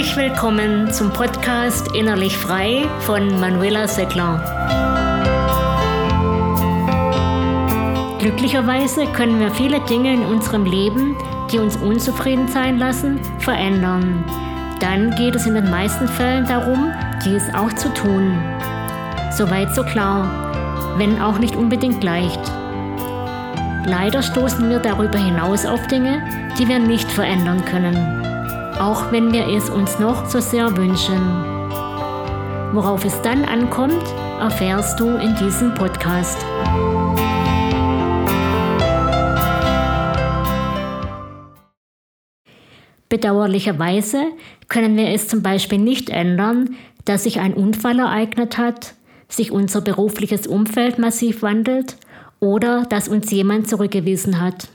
Herzlich willkommen zum Podcast Innerlich Frei von Manuela Seckler. Glücklicherweise können wir viele Dinge in unserem Leben, die uns unzufrieden sein lassen, verändern. Dann geht es in den meisten Fällen darum, dies auch zu tun. Soweit so klar, wenn auch nicht unbedingt leicht. Leider stoßen wir darüber hinaus auf Dinge, die wir nicht verändern können auch wenn wir es uns noch so sehr wünschen. Worauf es dann ankommt, erfährst du in diesem Podcast. Bedauerlicherweise können wir es zum Beispiel nicht ändern, dass sich ein Unfall ereignet hat, sich unser berufliches Umfeld massiv wandelt oder dass uns jemand zurückgewiesen hat.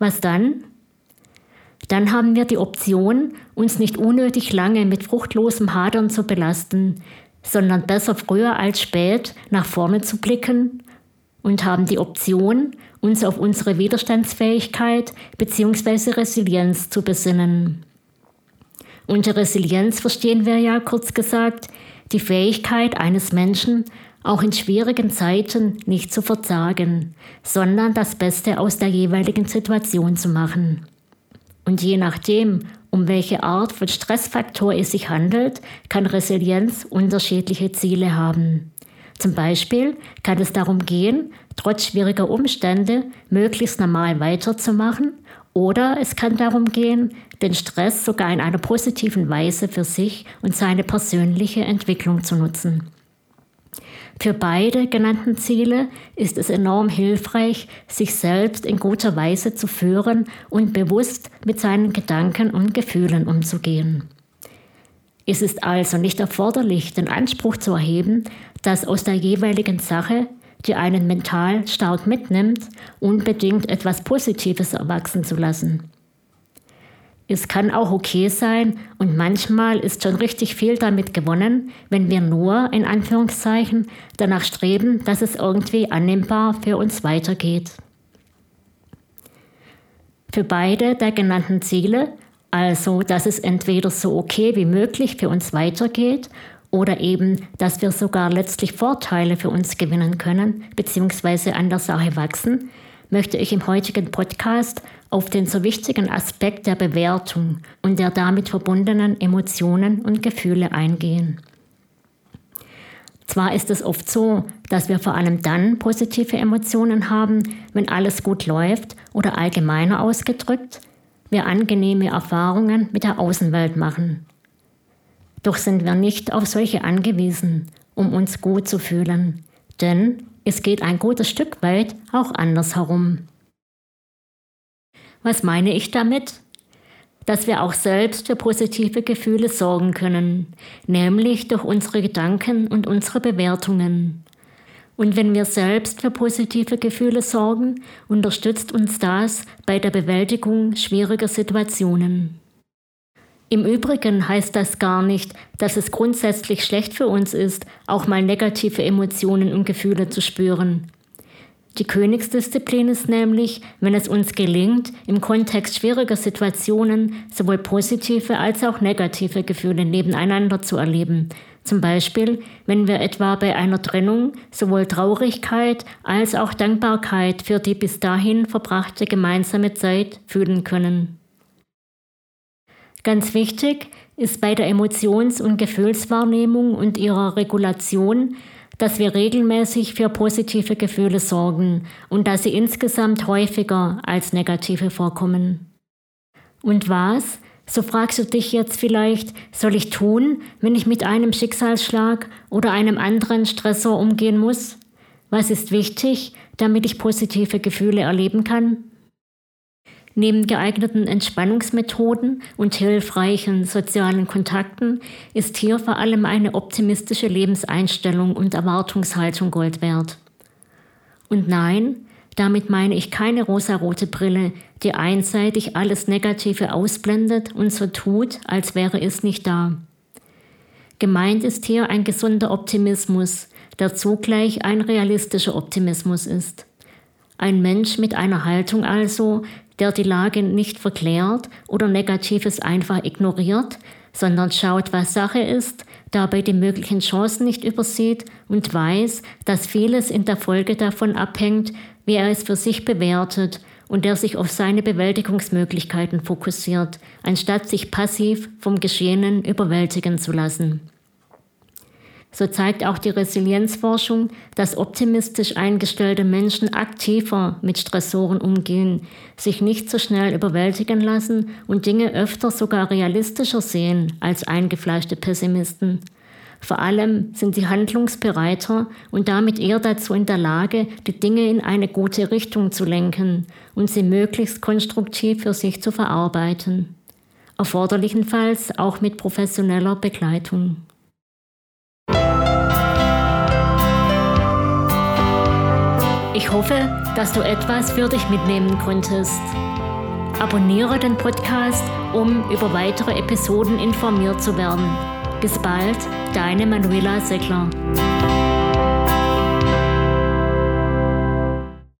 Was dann? Dann haben wir die Option, uns nicht unnötig lange mit fruchtlosem Hadern zu belasten, sondern besser früher als spät nach vorne zu blicken und haben die Option, uns auf unsere Widerstandsfähigkeit bzw. Resilienz zu besinnen. Unter Resilienz verstehen wir ja kurz gesagt die Fähigkeit eines Menschen, auch in schwierigen Zeiten nicht zu verzagen, sondern das Beste aus der jeweiligen Situation zu machen. Und je nachdem, um welche Art von Stressfaktor es sich handelt, kann Resilienz unterschiedliche Ziele haben. Zum Beispiel kann es darum gehen, trotz schwieriger Umstände möglichst normal weiterzumachen oder es kann darum gehen, den Stress sogar in einer positiven Weise für sich und seine persönliche Entwicklung zu nutzen. Für beide genannten Ziele ist es enorm hilfreich, sich selbst in guter Weise zu führen und bewusst mit seinen Gedanken und Gefühlen umzugehen. Es ist also nicht erforderlich, den Anspruch zu erheben, dass aus der jeweiligen Sache, die einen mental stark mitnimmt, unbedingt etwas Positives erwachsen zu lassen. Es kann auch okay sein und manchmal ist schon richtig viel damit gewonnen, wenn wir nur, in Anführungszeichen, danach streben, dass es irgendwie annehmbar für uns weitergeht. Für beide der genannten Ziele, also dass es entweder so okay wie möglich für uns weitergeht oder eben, dass wir sogar letztlich Vorteile für uns gewinnen können bzw. an der Sache wachsen, möchte ich im heutigen Podcast auf den so wichtigen Aspekt der Bewertung und der damit verbundenen Emotionen und Gefühle eingehen. Zwar ist es oft so, dass wir vor allem dann positive Emotionen haben, wenn alles gut läuft oder allgemeiner ausgedrückt, wir angenehme Erfahrungen mit der Außenwelt machen. Doch sind wir nicht auf solche angewiesen, um uns gut zu fühlen, denn es geht ein gutes Stück weit auch andersherum. Was meine ich damit? Dass wir auch selbst für positive Gefühle sorgen können, nämlich durch unsere Gedanken und unsere Bewertungen. Und wenn wir selbst für positive Gefühle sorgen, unterstützt uns das bei der Bewältigung schwieriger Situationen. Im Übrigen heißt das gar nicht, dass es grundsätzlich schlecht für uns ist, auch mal negative Emotionen und Gefühle zu spüren. Die Königsdisziplin ist nämlich, wenn es uns gelingt, im Kontext schwieriger Situationen sowohl positive als auch negative Gefühle nebeneinander zu erleben. Zum Beispiel, wenn wir etwa bei einer Trennung sowohl Traurigkeit als auch Dankbarkeit für die bis dahin verbrachte gemeinsame Zeit fühlen können. Ganz wichtig ist bei der Emotions- und Gefühlswahrnehmung und ihrer Regulation, dass wir regelmäßig für positive Gefühle sorgen und dass sie insgesamt häufiger als negative vorkommen. Und was, so fragst du dich jetzt vielleicht, soll ich tun, wenn ich mit einem Schicksalsschlag oder einem anderen Stressor umgehen muss? Was ist wichtig, damit ich positive Gefühle erleben kann? Neben geeigneten Entspannungsmethoden und hilfreichen sozialen Kontakten ist hier vor allem eine optimistische Lebenseinstellung und Erwartungshaltung Gold wert. Und nein, damit meine ich keine rosarote Brille, die einseitig alles Negative ausblendet und so tut, als wäre es nicht da. Gemeint ist hier ein gesunder Optimismus, der zugleich ein realistischer Optimismus ist. Ein Mensch mit einer Haltung also, der die Lage nicht verklärt oder Negatives einfach ignoriert, sondern schaut, was Sache ist, dabei die möglichen Chancen nicht übersieht und weiß, dass vieles in der Folge davon abhängt, wie er es für sich bewertet und der sich auf seine Bewältigungsmöglichkeiten fokussiert, anstatt sich passiv vom Geschehenen überwältigen zu lassen. So zeigt auch die Resilienzforschung, dass optimistisch eingestellte Menschen aktiver mit Stressoren umgehen, sich nicht so schnell überwältigen lassen und Dinge öfter sogar realistischer sehen als eingefleischte Pessimisten. Vor allem sind sie handlungsbereiter und damit eher dazu in der Lage, die Dinge in eine gute Richtung zu lenken und sie möglichst konstruktiv für sich zu verarbeiten. Erforderlichenfalls auch mit professioneller Begleitung. Ich hoffe, dass du etwas für dich mitnehmen konntest. Abonniere den Podcast, um über weitere Episoden informiert zu werden. Bis bald, deine Manuela Seckler.